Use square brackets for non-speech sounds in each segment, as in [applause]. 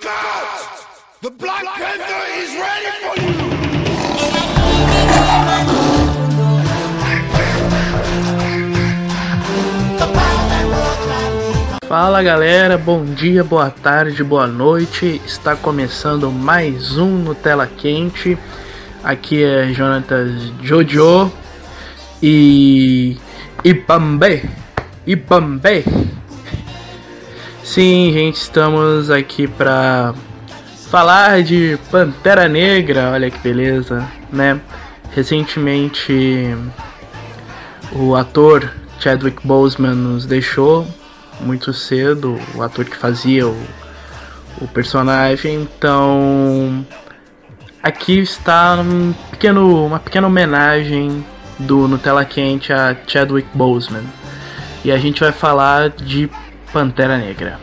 Black Panther! Fala galera, bom dia, boa tarde, boa noite. Está começando mais um Nutella Quente. Aqui é Jonatas Jojo e Ipambe. Ipambe. Sim, gente, estamos aqui para falar de Pantera Negra. Olha que beleza, né? Recentemente o ator Chadwick Boseman nos deixou muito cedo, o ator que fazia o, o personagem. Então, aqui está um pequeno, uma pequena homenagem do Nutella Quente a Chadwick Boseman. E a gente vai falar de Pantera Negra.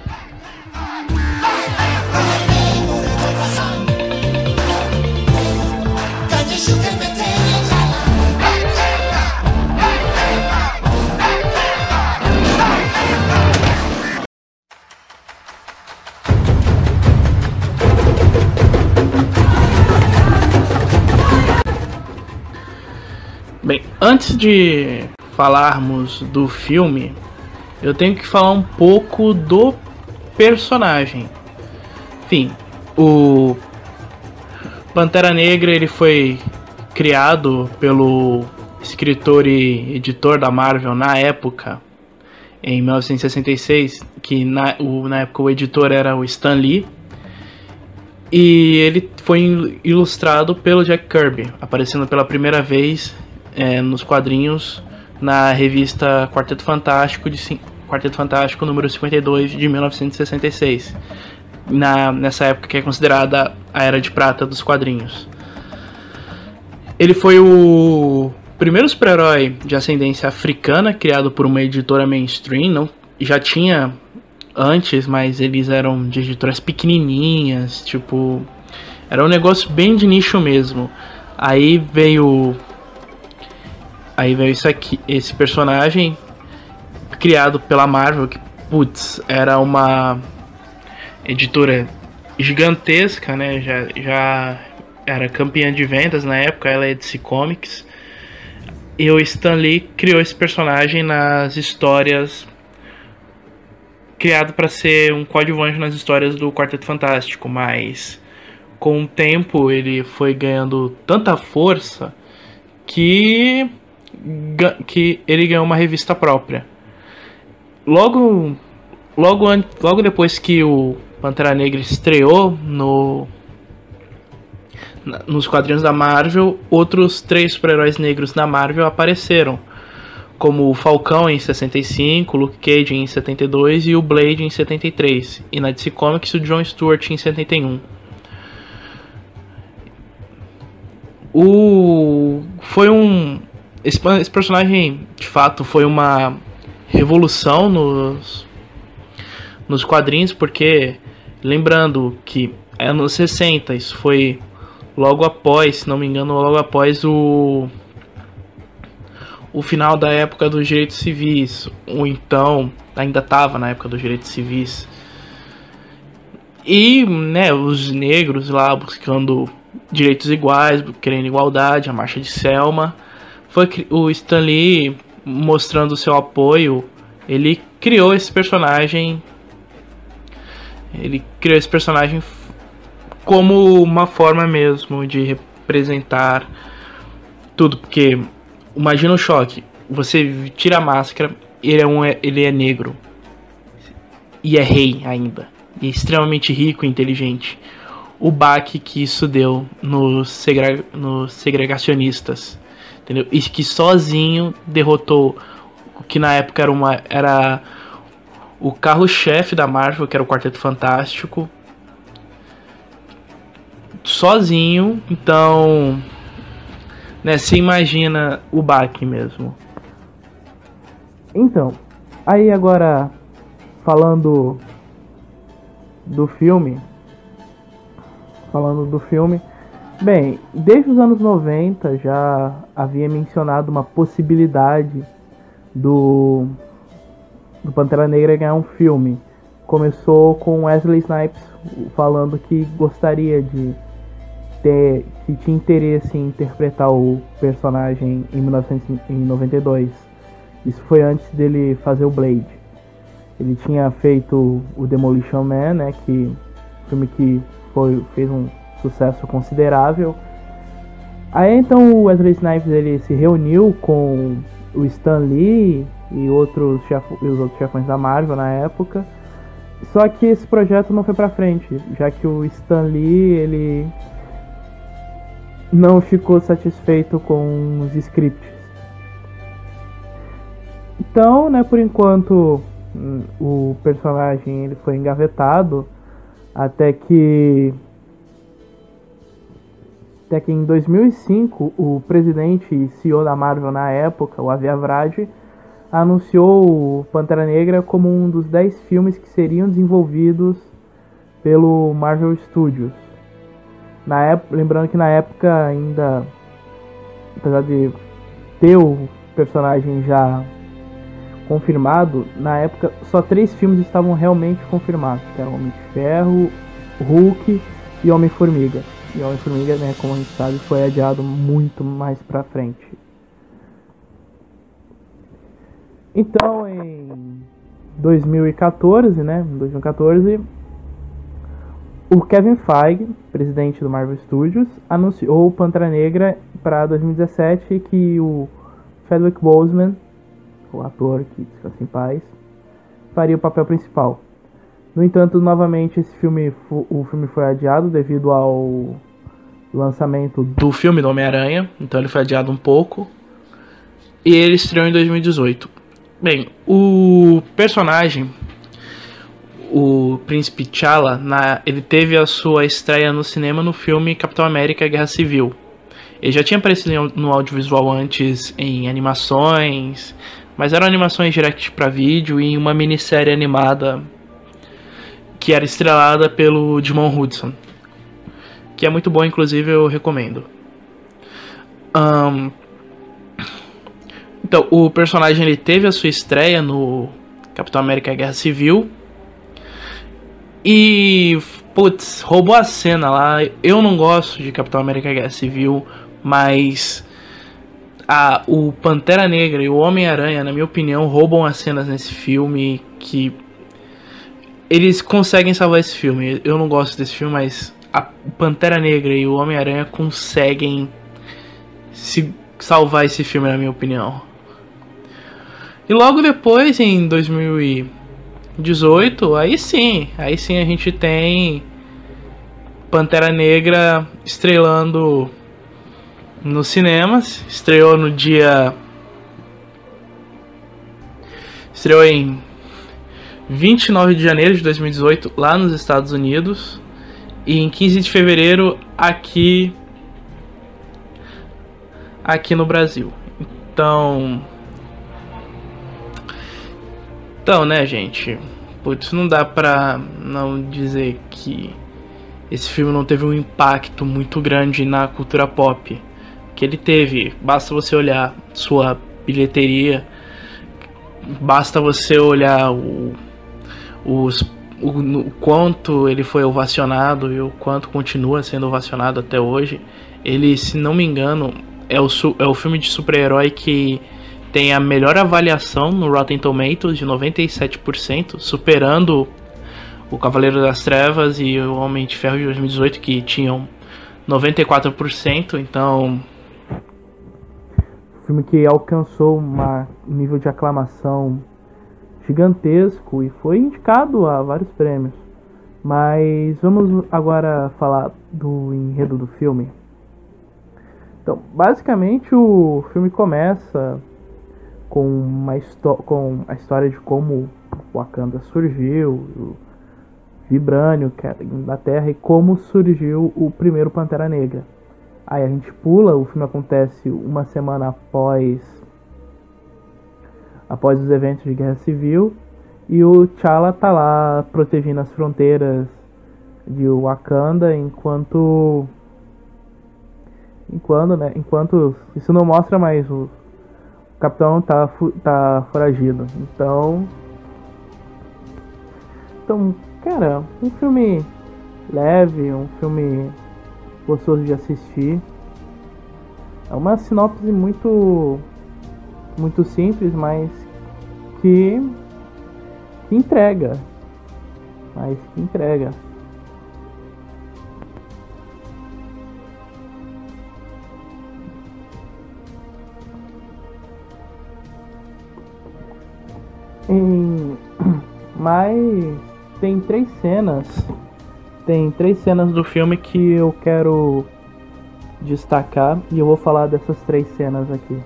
Bem, antes de falarmos do filme, eu tenho que falar um pouco do personagem. Enfim, o Pantera Negra ele foi criado pelo escritor e editor da Marvel na época, em 1966, que na, o, na época o editor era o Stan Lee. E ele foi ilustrado pelo Jack Kirby, aparecendo pela primeira vez é, nos quadrinhos na revista Quarteto Fantástico de Quarteto Fantástico número 52 de 1966. Na, nessa época que é considerada a era de prata dos quadrinhos. Ele foi o primeiro super-herói de ascendência africana criado por uma editora mainstream, não já tinha antes, mas eles eram de editoras pequenininhas, tipo, era um negócio bem de nicho mesmo. Aí veio Aí veio isso aqui, esse personagem criado pela Marvel, que putz, era uma editora gigantesca, né? Já, já era campeã de vendas na época, ela é DC Comics. E o Stan Lee criou esse personagem nas histórias criado para ser um coadjuvante nas histórias do Quarteto Fantástico, mas com o tempo ele foi ganhando tanta força que que ele ganhou uma revista própria. Logo, logo, logo depois que o Pantera Negra estreou no nos quadrinhos da Marvel, outros três super-heróis negros da Marvel apareceram, como o Falcão em 65, o Luke Cage em 72 e o Blade em 73, e na DC Comics o John Stewart em 71. O foi um esse, esse personagem, de fato, foi uma revolução nos, nos quadrinhos, porque, lembrando que anos 60, isso foi logo após, se não me engano, logo após o o final da época dos direitos civis, ou então ainda estava na época dos direitos civis. E, né, os negros lá buscando direitos iguais, querendo igualdade, a marcha de Selma foi o Stan Lee mostrando seu apoio, ele criou esse personagem. Ele criou esse personagem como uma forma mesmo de representar tudo, porque imagina o choque. Você tira a máscara, ele é um ele é negro. E é rei ainda. E é extremamente rico e inteligente. O baque que isso deu nos, segre, nos segregacionistas entendeu? E que sozinho derrotou o que na época era uma era o carro-chefe da Marvel, que era o Quarteto Fantástico. Sozinho, então, né, você imagina o baque mesmo. Então, aí agora falando do filme, falando do filme, Bem, desde os anos 90 já havia mencionado uma possibilidade do, do Pantera Negra ganhar um filme. começou com Wesley Snipes falando que gostaria de ter, que tinha interesse em interpretar o personagem em 1992. Isso foi antes dele fazer o Blade. Ele tinha feito o Demolition Man, né, que filme que foi, fez um sucesso considerável. Aí então o Wesley Snipes ele se reuniu com o Stan Lee e outros os outros chefões da Marvel na época. Só que esse projeto não foi para frente, já que o Stan Lee ele não ficou satisfeito com os scripts. Então, né, por enquanto hum, o personagem ele foi engavetado até que até que em 2005 o presidente e CEO da Marvel na época, o Avi Arad, anunciou Pantera Negra como um dos 10 filmes que seriam desenvolvidos pelo Marvel Studios. Na época, lembrando que na época ainda, apesar de ter o personagem já confirmado, na época só três filmes estavam realmente confirmados, que eram Homem de Ferro, Hulk e Homem-Formiga. E Homem-Formiga, né, como a gente sabe, foi adiado muito mais pra frente. Então, em 2014, né, 2014, o Kevin Feige, presidente do Marvel Studios, anunciou Pantera Negra para 2017 que o Chadwick Boseman, o ator que descansa em paz, faria o papel principal. No entanto, novamente esse filme, o filme foi adiado devido ao lançamento do filme do Homem-Aranha, então ele foi adiado um pouco. E ele estreou em 2018. Bem, o personagem o príncipe T'Challa, ele teve a sua estreia no cinema no filme Capitão América Guerra Civil. Ele já tinha aparecido no audiovisual antes em animações, mas eram animações direct para vídeo e em uma minissérie animada que era estrelada pelo Dimon Hudson, que é muito bom, inclusive eu recomendo. Um, então, o personagem ele teve a sua estreia no Capitão América Guerra Civil e, putz, roubou a cena lá. Eu não gosto de Capitão América Guerra Civil, mas a, o Pantera Negra e o Homem-Aranha, na minha opinião, roubam as cenas nesse filme que eles conseguem salvar esse filme. Eu não gosto desse filme, mas a Pantera Negra e o Homem-Aranha conseguem se salvar esse filme, na minha opinião. E logo depois, em 2000 18, aí sim, aí sim a gente tem Pantera Negra estrelando nos cinemas. Estreou no dia. Estreou em 29 de janeiro de 2018 lá nos Estados Unidos. E em 15 de fevereiro aqui. Aqui no Brasil. Então. Então, né, gente? Putz, não dá pra não dizer que esse filme não teve um impacto muito grande na cultura pop. Que ele teve. Basta você olhar sua bilheteria. Basta você olhar o, os, o, o quanto ele foi ovacionado e o quanto continua sendo ovacionado até hoje. Ele, se não me engano, é o, é o filme de super-herói que tem a melhor avaliação no Rotten Tomatoes de 97%, superando o Cavaleiro das Trevas e o Homem de Ferro de 2018 que tinham 94%, então filme que alcançou um nível de aclamação gigantesco e foi indicado a vários prêmios. Mas vamos agora falar do enredo do filme. Então, basicamente o filme começa com, uma com a história de como Wakanda surgiu, o Vibrânio, que é da Terra, e como surgiu o primeiro Pantera Negra. Aí a gente pula, o filme acontece uma semana após após os eventos de Guerra Civil e o T'Challa tá lá protegendo as fronteiras de Wakanda enquanto enquanto, né, enquanto isso não mostra mais o o capitão tá, tá foragido. Então. Então, cara, um filme leve, um filme gostoso de assistir. É uma sinopse muito muito simples, mas que, que entrega. Mas que entrega. Em... [clears throat] Mas tem três cenas. Tem três cenas do filme que eu quero destacar e eu vou falar dessas três cenas aqui.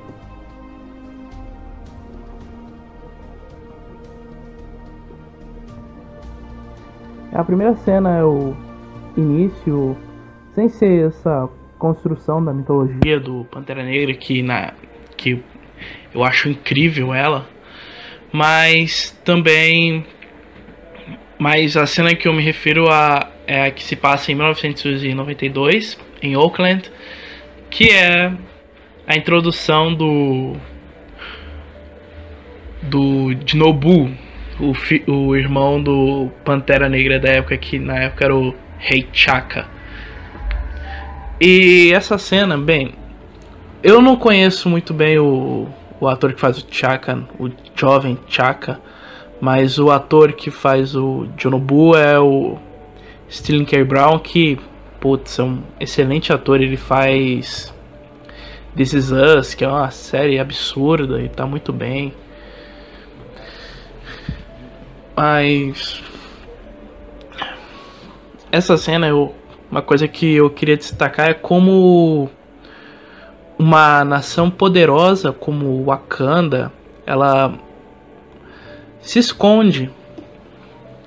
A primeira cena é o início, sem ser essa construção da mitologia do Pantera Negra que na que eu acho incrível ela, mas também mas a cena que eu me refiro a é a que se passa em 1992 em Oakland, que é a introdução do do Dinobu, o, fi, o irmão do Pantera Negra da época, que na época era o Rei Chaka. E essa cena, bem, eu não conheço muito bem o, o ator que faz o Chaka, o jovem Chaka, mas o ator que faz o Jonobu é o Sterling K. Brown, que, putz, é um excelente ator, ele faz This Is Us, que é uma série absurda e tá muito bem. Mas essa cena eu uma coisa que eu queria destacar é como uma nação poderosa como Wakanda, ela se esconde.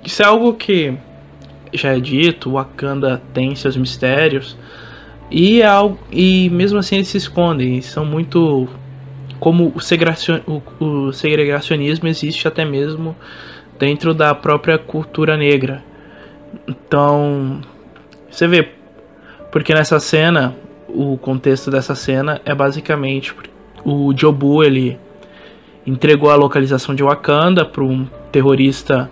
Isso é algo que já é dito, Wakanda tem seus mistérios e é algo, e mesmo assim eles se escondem, são muito como o, segregacion, o, o segregacionismo existe até mesmo dentro da própria cultura negra. Então, você vê, porque nessa cena, o contexto dessa cena é basicamente o Jobu ele entregou a localização de Wakanda para um terrorista,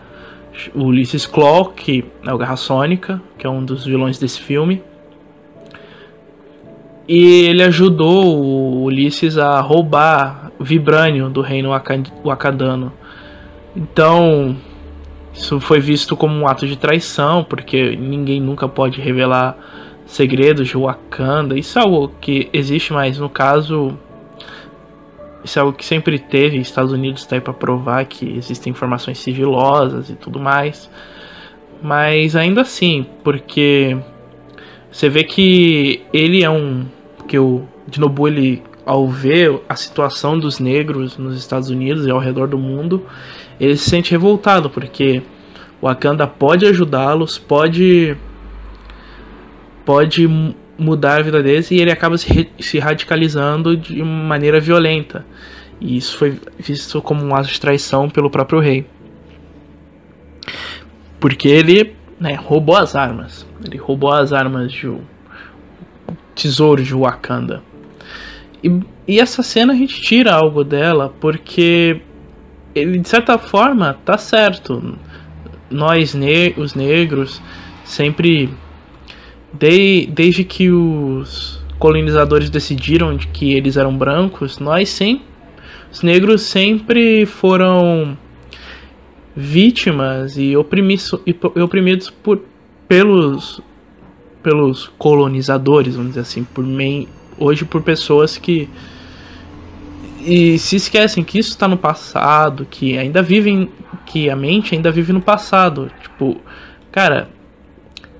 Ulysses Claw, que é o Garra Sônica, que é um dos vilões desse filme. E ele ajudou o Ulisses a roubar Vibrânio do reino Wakandano. Então, isso foi visto como um ato de traição, porque ninguém nunca pode revelar segredos de Wakanda. Isso é algo que existe, mas no caso, isso é algo que sempre teve. Estados Unidos está aí para provar que existem informações sigilosas e tudo mais. Mas ainda assim, porque você vê que ele é um. que o Dinobu ele ao ver a situação dos negros nos Estados Unidos e ao redor do mundo, ele se sente revoltado porque Wakanda pode ajudá-los, pode pode mudar a vida deles e ele acaba se, se radicalizando de maneira violenta. E isso foi visto como um ato de traição pelo próprio rei. Porque ele né, roubou as armas. Ele roubou as armas de tesouro de Wakanda. E, e essa cena a gente tira algo dela porque ele de certa forma tá certo. Nós, ne os negros, sempre. De, desde que os colonizadores decidiram de que eles eram brancos, nós sempre. Os negros sempre foram vítimas e, oprimidos, e oprimidos por, pelos, pelos colonizadores, vamos dizer assim, por meio, hoje por pessoas que e se esquecem que isso está no passado, que ainda vivem, que a mente ainda vive no passado. Tipo, cara,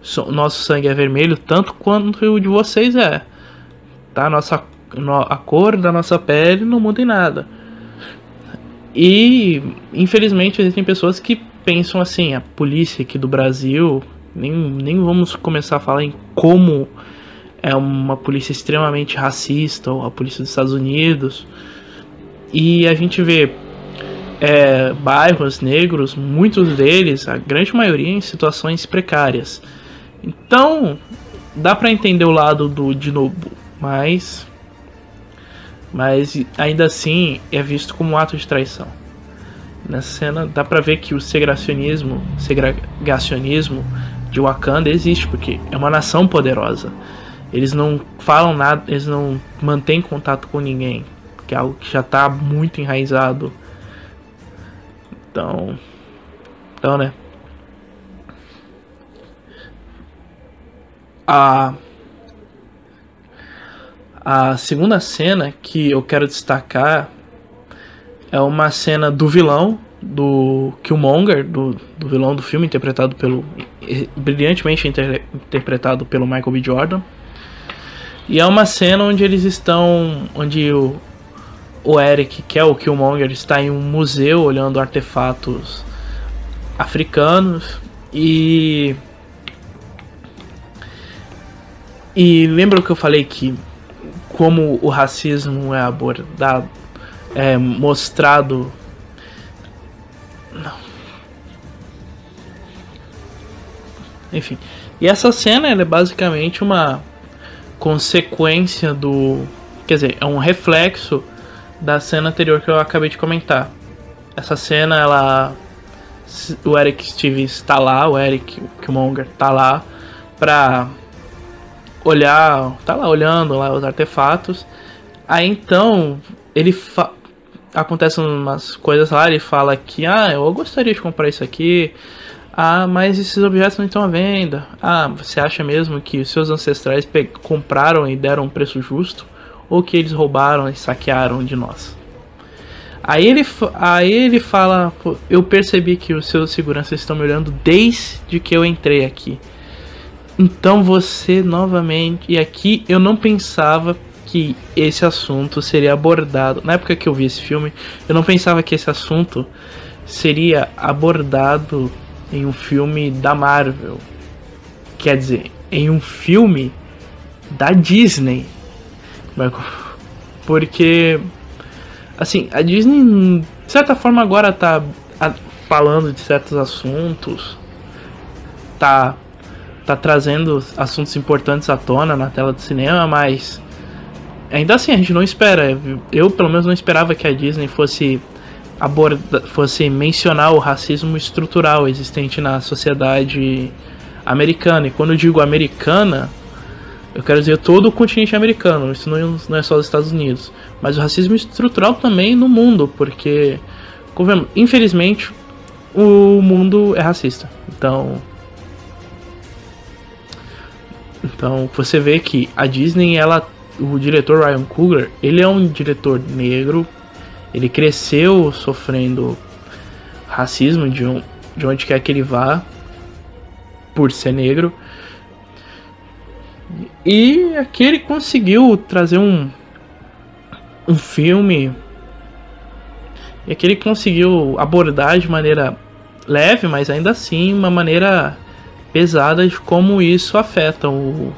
so, nosso sangue é vermelho tanto quanto o de vocês é. Tá? Nossa, no, a cor da nossa pele não muda em nada. E infelizmente existem pessoas que pensam assim, a polícia aqui do Brasil, nem, nem vamos começar a falar em como é uma polícia extremamente racista, ou a polícia dos Estados Unidos e a gente vê é, bairros negros, muitos deles, a grande maioria, em situações precárias. Então, dá para entender o lado do Dinobu, mas, mas ainda assim é visto como um ato de traição. Nessa cena dá pra ver que o segregacionismo, segregacionismo de Wakanda existe, porque é uma nação poderosa. Eles não falam nada, eles não mantêm contato com ninguém, que é algo que já está muito enraizado. Então, então, né? A a segunda cena que eu quero destacar é uma cena do vilão do Killmonger, do, do vilão do filme, interpretado pelo. brilhantemente inter, interpretado pelo Michael B. Jordan. E é uma cena onde eles estão. onde o, o Eric, que é o Killmonger, está em um museu olhando artefatos africanos e. E lembra que eu falei que como o racismo é abordado, é mostrado não. Enfim. E essa cena é basicamente uma consequência do. Quer dizer, é um reflexo da cena anterior que eu acabei de comentar. Essa cena, ela. O Eric Stevens está lá, o Eric Killmonger está lá pra olhar. tá lá olhando lá os artefatos. Aí então ele fa acontecem umas coisas lá, ele fala que, ah, eu gostaria de comprar isso aqui, ah, mas esses objetos não estão à venda. Ah, você acha mesmo que os seus ancestrais compraram e deram um preço justo? Ou que eles roubaram e saquearam de nós? Aí ele, aí ele fala: Eu percebi que os seus seguranças estão me olhando desde que eu entrei aqui. Então você novamente. E aqui eu não pensava que esse assunto seria abordado. Na época que eu vi esse filme, eu não pensava que esse assunto seria abordado em um filme da Marvel. Quer dizer, em um filme da Disney. Porque assim, a Disney de certa forma agora tá falando de certos assuntos, tá tá trazendo assuntos importantes à tona na tela do cinema, mas ainda assim a gente não espera. Eu pelo menos não esperava que a Disney fosse aborda, fosse mencionar o racismo estrutural existente na sociedade americana. E quando eu digo americana, eu quero dizer todo o continente americano. Isso não, não é só os Estados Unidos, mas o racismo estrutural também no mundo, porque infelizmente o mundo é racista. Então então você vê que a Disney ela o diretor Ryan Coogler, ele é um diretor negro, ele cresceu sofrendo racismo de, um, de onde quer que ele vá, por ser negro. E aqui ele conseguiu trazer um, um filme. E aqui ele conseguiu abordar de maneira leve, mas ainda assim uma maneira pesada de como isso afeta o,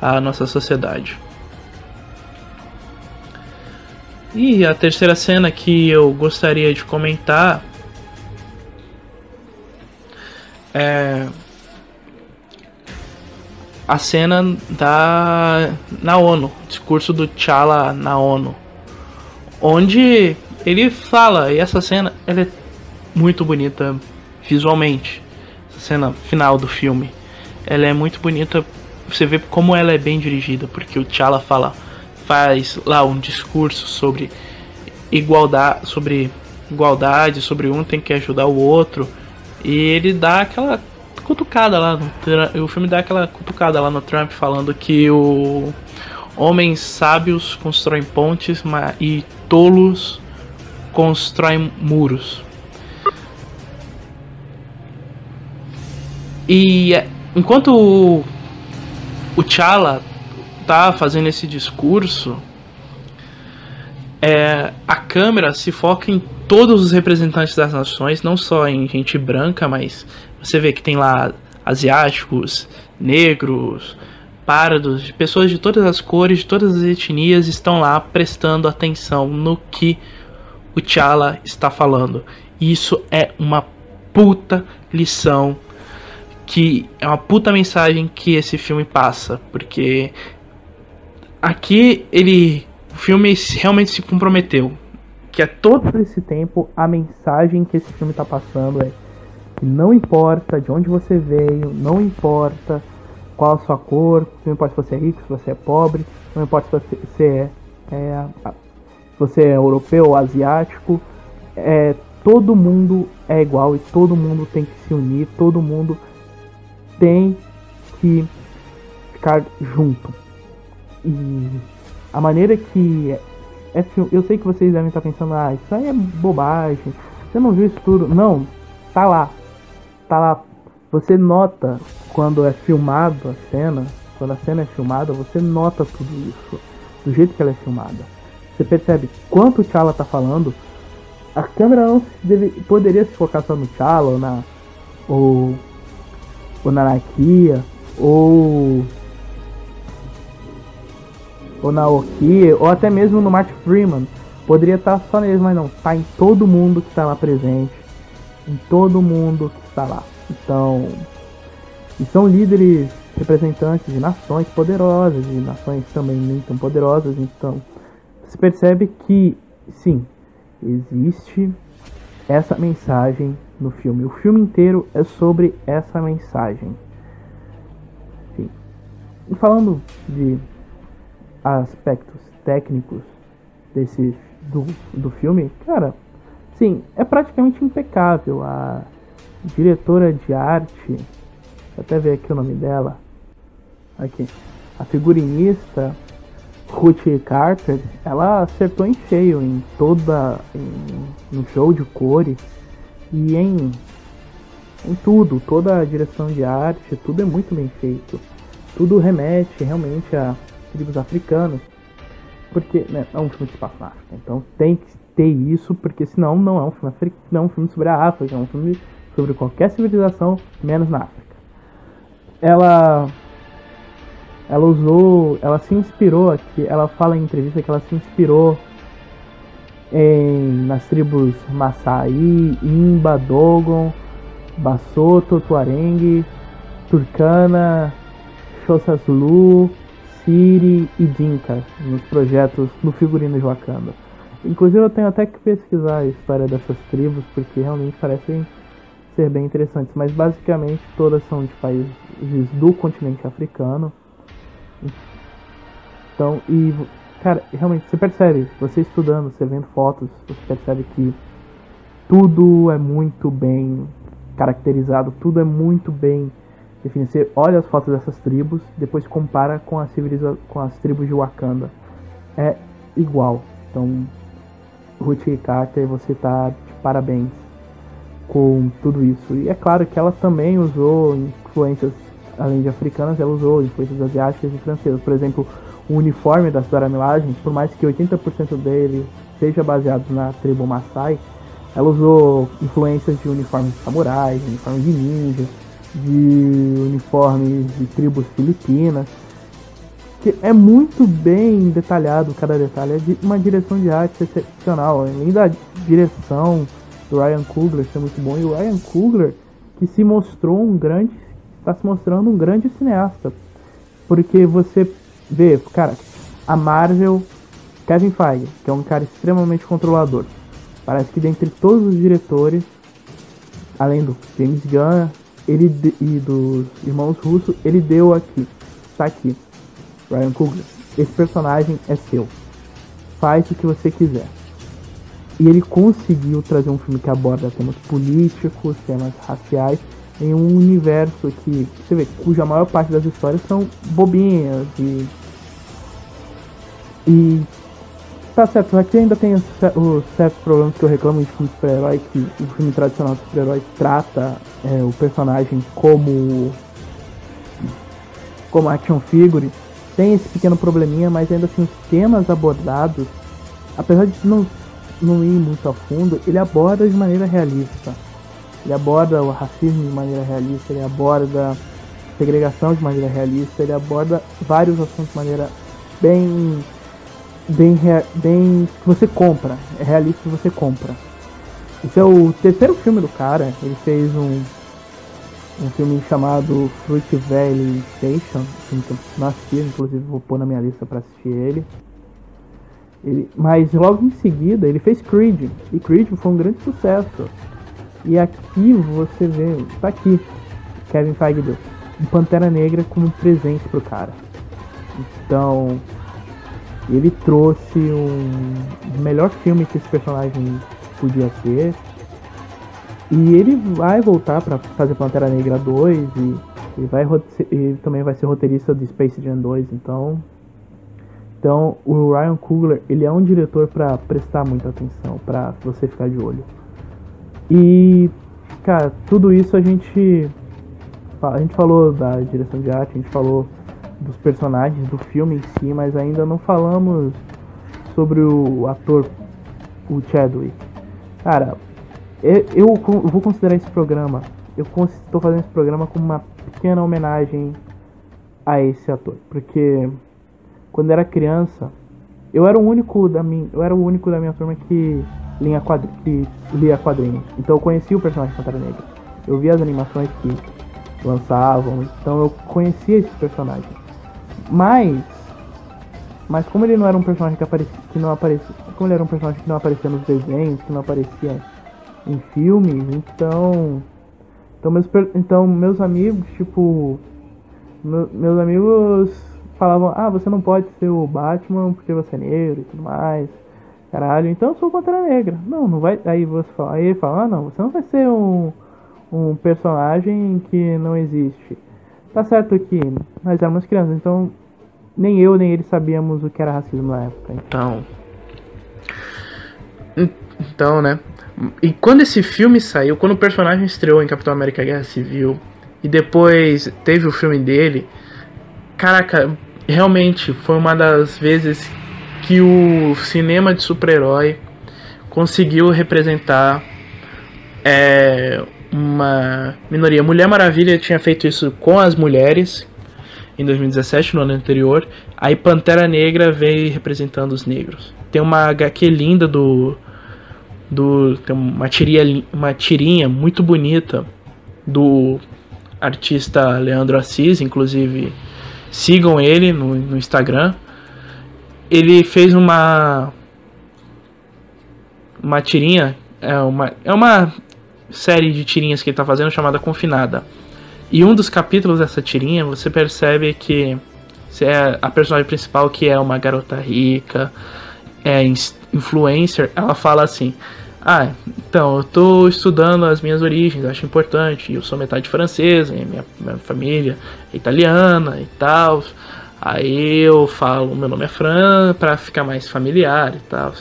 a nossa sociedade. E a terceira cena que eu gostaria de comentar é a cena da na ONU, discurso do T'Challa na ONU, onde ele fala e essa cena ela é muito bonita visualmente, essa cena final do filme, ela é muito bonita, você vê como ela é bem dirigida, porque o T'Challa fala faz lá um discurso sobre igualdade, sobre igualdade, sobre um tem que ajudar o outro, e ele dá aquela cutucada lá no o filme dá aquela cutucada lá no Trump falando que o homens sábios constroem pontes e tolos constroem muros. E enquanto o, o T'Challa tá fazendo esse discurso, é, a câmera se foca em todos os representantes das nações, não só em gente branca, mas você vê que tem lá asiáticos, negros, pardos, pessoas de todas as cores, de todas as etnias estão lá prestando atenção no que o T'Challa está falando. Isso é uma puta lição que é uma puta mensagem que esse filme passa, porque aqui ele o filme realmente se comprometeu. que é todo esse tempo a mensagem que esse filme tá passando é que não importa de onde você veio, não importa qual a sua cor, não importa se você é rico, se você é pobre, não importa se você é, é se você é europeu ou asiático, é, todo mundo é igual e todo mundo tem que se unir, todo mundo tem que ficar junto. E a maneira que é, é eu sei que vocês devem estar pensando, ah, isso aí é bobagem, você não viu isso tudo. Não, tá lá. Tá lá. Você nota quando é filmado a cena, quando a cena é filmada, você nota tudo isso. Do jeito que ela é filmada. Você percebe quanto o T'Challa tá falando. A câmera não deve, poderia se focar só no T'Challa ou na. Ou, ou na Nakia, ou ou na Oki, ou até mesmo no Mark Freeman. Poderia estar só neles, mas não. Tá em todo mundo que está lá presente. Em todo mundo que está lá. Então. E são líderes representantes de nações poderosas, de nações também nem tão poderosas. Então. Você percebe que, sim, existe essa mensagem no filme. O filme inteiro é sobre essa mensagem. Sim. E falando de aspectos técnicos desse do, do filme, cara, sim, é praticamente impecável. A diretora de arte, até ver aqui o nome dela, aqui, a figurinista Ruth Carter, ela acertou em cheio em toda em, no show de cores e em em tudo, toda a direção de arte, tudo é muito bem feito. Tudo remete realmente a tribos africanas. Porque né, é um filme de espaço. Então tem que ter isso, porque senão não é um filme, afric... não é um filme sobre a África, é um filme sobre qualquer civilização, menos na África. Ela ela usou, ela se inspirou aqui, ela fala em entrevista que ela se inspirou em, nas tribos Maasai, Imba, Dogon, Basotho, Tuareg, Turkana, Xhosa Siri e Dinka nos projetos no figurino de Wakanda. Inclusive eu tenho até que pesquisar a história dessas tribos porque realmente parecem ser bem interessantes, mas basicamente todas são de países do continente africano. Então, e cara, realmente você percebe, você estudando, você vendo fotos, você percebe que tudo é muito bem caracterizado, tudo é muito bem enfim, você olha as fotos dessas tribos, depois compara com, a civiliza com as tribos de Wakanda. É igual. Então, Ruth Carter, você tá de parabéns com tudo isso. E é claro que ela também usou influências, além de africanas, ela usou influências asiáticas e francesas. Por exemplo, o uniforme da Dora Milaje, por mais que 80% dele seja baseado na tribo Maasai, ela usou influências de uniformes de samurais, uniformes de ninjas, de uniformes de tribos filipinas. Que é muito bem detalhado cada detalhe, é uma direção de arte excepcional, além da direção do Ryan Coogler ser muito bom, e o Ryan Coogler que se mostrou um grande, está se mostrando um grande cineasta, porque você vê, cara, a Marvel, Kevin Feige, que é um cara extremamente controlador, parece que dentre todos os diretores, além do James Gunn ele e dos irmãos russos, ele deu aqui, tá aqui, Ryan Coogler. Esse personagem é seu. Faz o que você quiser. E ele conseguiu trazer um filme que aborda temas políticos, temas raciais, em um universo que, você vê, cuja maior parte das histórias são bobinhas e. E Tá certo, aqui ainda tem os certos problemas que eu reclamo de filme super-herói, que o filme tradicional de super-herói trata é, o personagem como como action figure. Tem esse pequeno probleminha, mas ainda assim os temas abordados, apesar de não, não ir muito a fundo, ele aborda de maneira realista. Ele aborda o racismo de maneira realista, ele aborda segregação de maneira realista, ele aborda vários assuntos de maneira bem bem, bem que você compra, é realista que você compra. Esse é o terceiro filme do cara, ele fez um um filme chamado Fruit Valley Station, filme que eu não assisti, inclusive vou pôr na minha lista para assistir ele. Ele, mas logo em seguida ele fez Creed. E Creed foi um grande sucesso. E aqui você vê, tá aqui, Kevin Feige deu um Pantera Negra como presente pro cara. Então, ele trouxe um melhor filme que esse personagem podia ter. E ele vai voltar para fazer Pantera Negra 2 e, e vai e também vai ser roteirista de Space Jam 2, então então, o Ryan Coogler, ele é um diretor para prestar muita atenção, para você ficar de olho. E, cara, tudo isso a gente a gente falou da direção de arte, a gente falou dos personagens do filme em si, mas ainda não falamos sobre o ator, o Chadwick. Cara, eu, eu vou considerar esse programa, eu estou fazendo esse programa como uma pequena homenagem a esse ator, porque quando era criança, eu era o único da minha, eu era o único da minha turma que lia, quadri, que lia quadrinhos. Então eu conhecia o personagem Pantera Negra. Eu via as animações que lançavam, então eu conhecia esse personagem. Mas mas como ele não era um personagem que aparecia, que não aparecia, como ele era um personagem que não aparecia nos desenhos, que não aparecia em filmes, então então meus então meus amigos, tipo meus amigos falavam, ah, você não pode ser o Batman porque você é negro e tudo mais. Caralho, então eu sou Pantera Negra. Não, não vai. Aí você fala, aí ele fala, ah, não, você não vai ser um, um personagem que não existe. Tá certo que nós éramos crianças, então nem eu nem ele sabíamos o que era racismo na época. Então. Então, né? E quando esse filme saiu, quando o personagem estreou em Capitão América Guerra Civil, e depois teve o filme dele, caraca, realmente foi uma das vezes que o cinema de super-herói conseguiu representar é, uma minoria. Mulher Maravilha tinha feito isso com as mulheres em 2017, no ano anterior. Aí Pantera Negra veio representando os negros. Tem uma HQ linda do. Do tem uma tirinha, uma tirinha muito bonita do artista Leandro Assis, inclusive Sigam ele no, no Instagram. Ele fez uma uma tirinha, é uma, é uma série de tirinhas que ele está fazendo chamada Confinada. E um dos capítulos dessa tirinha você percebe que é a personagem principal, que é uma garota rica, é influencer, ela fala assim: ah, então, eu tô estudando as minhas origens, acho importante. Eu sou metade francesa, minha, minha família é italiana e tal. Aí eu falo, meu nome é Fran, pra ficar mais familiar e tal.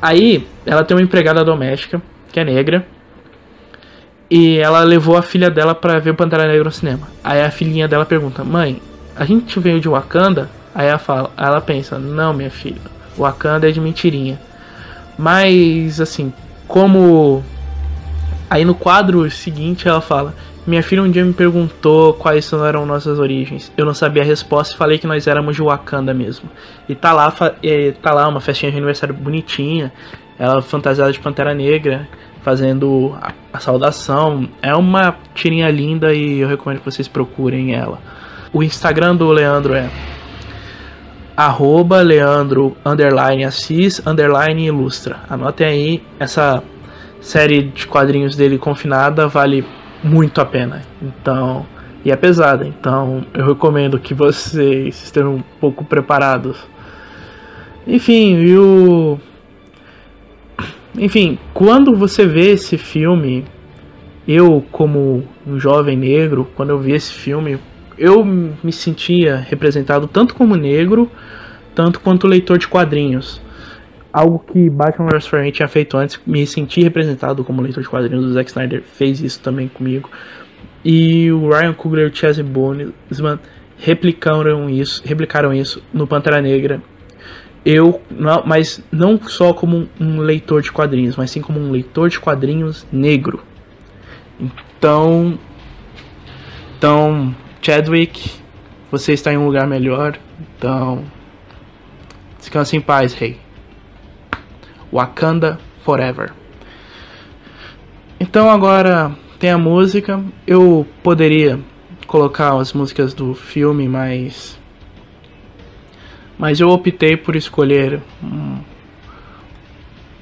Aí ela tem uma empregada doméstica, que é negra. E ela levou a filha dela para ver o Pantera Negra no cinema. Aí a filhinha dela pergunta: Mãe, a gente veio de Wakanda? Aí ela, fala, ela pensa: Não, minha filha, Wakanda é de mentirinha. Mas, assim, como. Aí no quadro seguinte ela fala: Minha filha um dia me perguntou quais eram nossas origens. Eu não sabia a resposta e falei que nós éramos de Wakanda mesmo. E tá lá, tá lá uma festinha de aniversário bonitinha. Ela fantasiada de Pantera Negra, fazendo a, a saudação. É uma tirinha linda e eu recomendo que vocês procurem ela. O Instagram do Leandro é arroba Leandro underline Assis underline Ilustra. Anotem aí, essa série de quadrinhos dele confinada vale muito a pena. Então, e é pesada, então eu recomendo que vocês estejam um pouco preparados. Enfim, e o enfim, quando você vê esse filme, eu como um jovem negro, quando eu vi esse filme, eu me sentia representado tanto como negro, tanto quanto leitor de quadrinhos. Algo que Batman vs Superman tinha feito antes, me senti representado como leitor de quadrinhos. O Zack Snyder fez isso também comigo. E o Ryan Coogler e o Chazzy Boseman replicaram isso, replicaram isso no Pantera Negra. Eu, não, mas não só como um leitor de quadrinhos, mas sim como um leitor de quadrinhos negro. Então, então Chadwick, você está em um lugar melhor. Então, descanse em paz, rei. Wakanda Forever. Então agora tem a música. Eu poderia colocar as músicas do filme, mas Mas eu optei por escolher hum,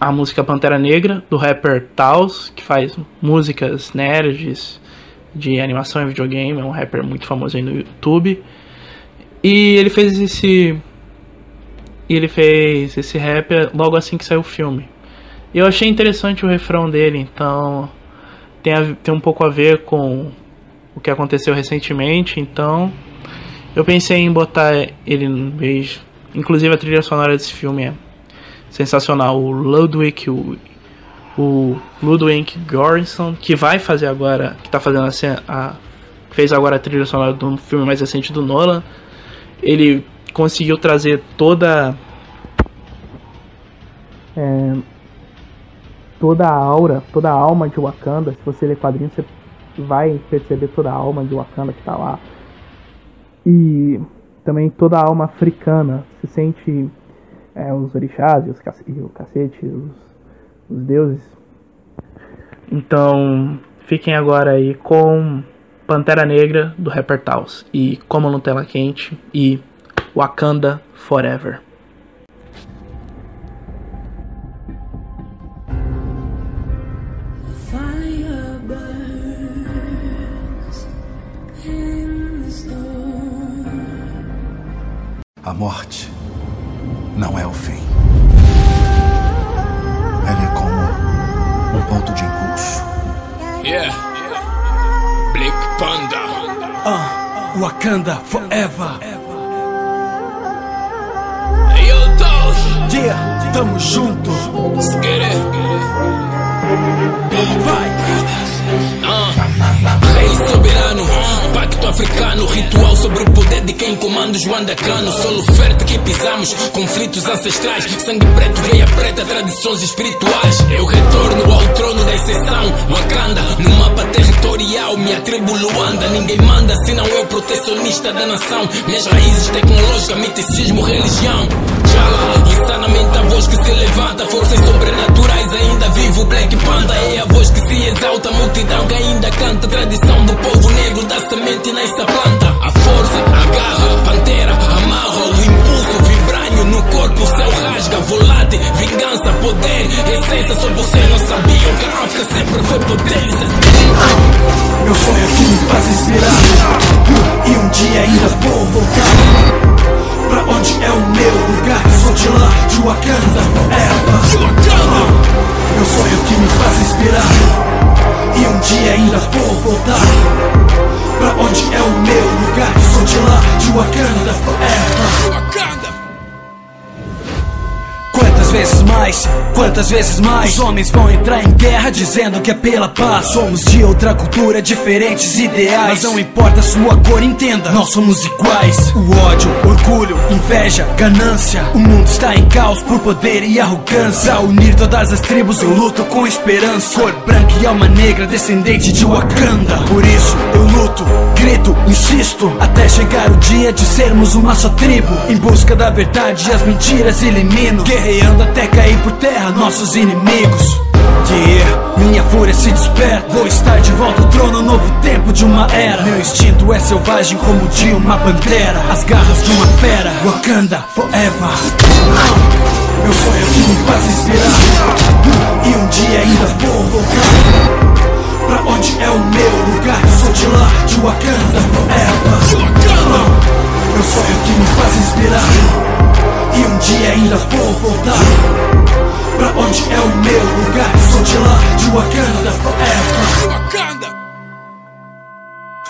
a música Pantera Negra, do rapper Taos, que faz músicas nerds de animação e videogame, é um rapper muito famoso aí no YouTube. E ele fez esse. Ele fez esse rap logo assim que saiu o filme. E eu achei interessante o refrão dele, então tem, a, tem um pouco a ver com o que aconteceu recentemente, então eu pensei em botar ele no vez. Inclusive a trilha sonora desse filme é sensacional. O Ludwig, o, Ludwig Göransson, que vai fazer agora, que tá fazendo assim, a fez agora a trilha sonora do filme mais recente do Nolan. Ele conseguiu trazer toda é, toda a aura, toda a alma de Wakanda. Se você ler quadrinhos, você vai perceber toda a alma de Wakanda que tá lá. E também toda a alma africana. Se sente é, os orixás e, os e o cacete, os, os deuses. Então, fiquem agora aí com Pantera Negra do Rapper Taos e Como Nutella Quente e Wakanda Forever. A morte não é o fim. Yeah. Black Panda. Uh, Wakanda forever. Hey, yo, Dolph. Yeah, tamo junto. Let's get it. Vai. Soberano, pacto africano, ritual sobre o poder de quem comanda os Wandacano. Solo fértil que pisamos, conflitos ancestrais, sangue preto, veia preta, tradições espirituais. Eu retorno ao trono da exceção, Wakanda, no mapa territorial, minha tribo Luanda. Ninguém manda, senão eu, protecionista da nação. Minhas raízes tecnológicas, miticismo, religião. Jala, insanamente a voz que se levanta, forças sobrenaturais, ainda vivo. Black Panda é a voz que se exalta, multidão que ainda canta. Tradição do povo negro, da semente nesta planta. A força, a garra, pantera, amarra o impulso, vibrânio no corpo, céu rasga, volátil, vingança, poder, essência. Só você não sabia que a África sempre foi potência. Meu sonho que me faz inspirar. E um dia ainda vou voltar. Pra onde é o meu lugar? Sou de lá, de Wakanda forever. Meu sonho que me faz inspirar. E um dia ainda vou voltar. Pra onde é o meu lugar? Sou de lá, de Wakanda forever. Vezes mais? Quantas vezes mais? Os homens vão entrar em guerra dizendo que é pela paz. Somos de outra cultura, diferentes ideais. Mas não importa a sua cor, entenda, nós somos iguais. O ódio, orgulho, inveja, ganância. O mundo está em caos por poder e arrogância. Pra unir todas as tribos, eu luto com esperança. Cor branca e alma negra, descendente de Wakanda. Por isso, eu luto, grito, insisto. Até chegar o dia de sermos uma só tribo. Em busca da verdade as mentiras elimino. Guerreando até cair por terra nossos inimigos. Yeah, minha fúria se desperta. Vou estar de volta ao trono, novo tempo de uma era. Meu instinto é selvagem como o de uma pantera. As garras de uma fera. Wakanda forever. Meu sonho que me faz inspirar. E um dia ainda vou voltar. Pra onde é o meu lugar? Sou de lá, de Wakanda forever. Meu sonho que me faz inspirar. E um dia ainda vou voltar Pra onde é o meu lugar Sou de lá, de Wakanda forever Wakanda.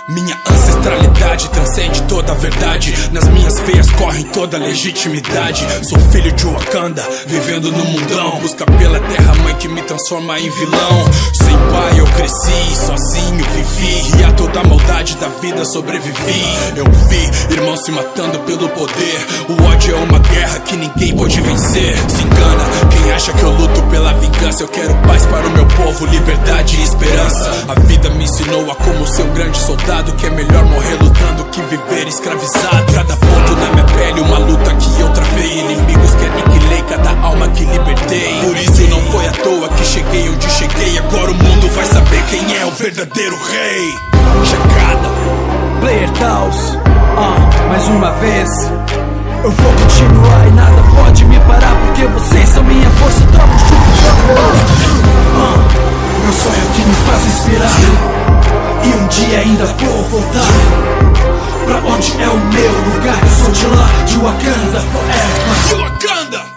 Minha ancestralidade transcende toda a verdade. Nas minhas veias corre toda a legitimidade. Sou filho de Wakanda, vivendo no mundão. Busca pela terra mãe que me transforma em vilão. Sem pai eu cresci, sozinho vivi. E a toda a maldade da vida sobrevivi. Eu vi irmãos se matando pelo poder. O ódio é uma guerra que ninguém pode vencer. Se engana quem acha que eu luto pela vingança. Eu quero paz para o meu povo, liberdade e esperança. A vida me ensinou a como ser um grande soldado. Que é melhor morrer lutando que viver escravizado. Cada ponto na minha pele, uma luta que eu travei. Inimigos que aniquilei, cada alma que libertei. Por isso não foi à toa que cheguei onde cheguei. Agora o mundo vai saber quem é o verdadeiro rei. Chegada. Player Taos, ah, mais uma vez Eu vou continuar e nada pode me parar Porque vocês são minha força, tamo junto uh, Meu sonho que me faz inspirar E um dia ainda vou voltar Pra onde é o meu lugar. Eu sou de lá, de Wakanda forever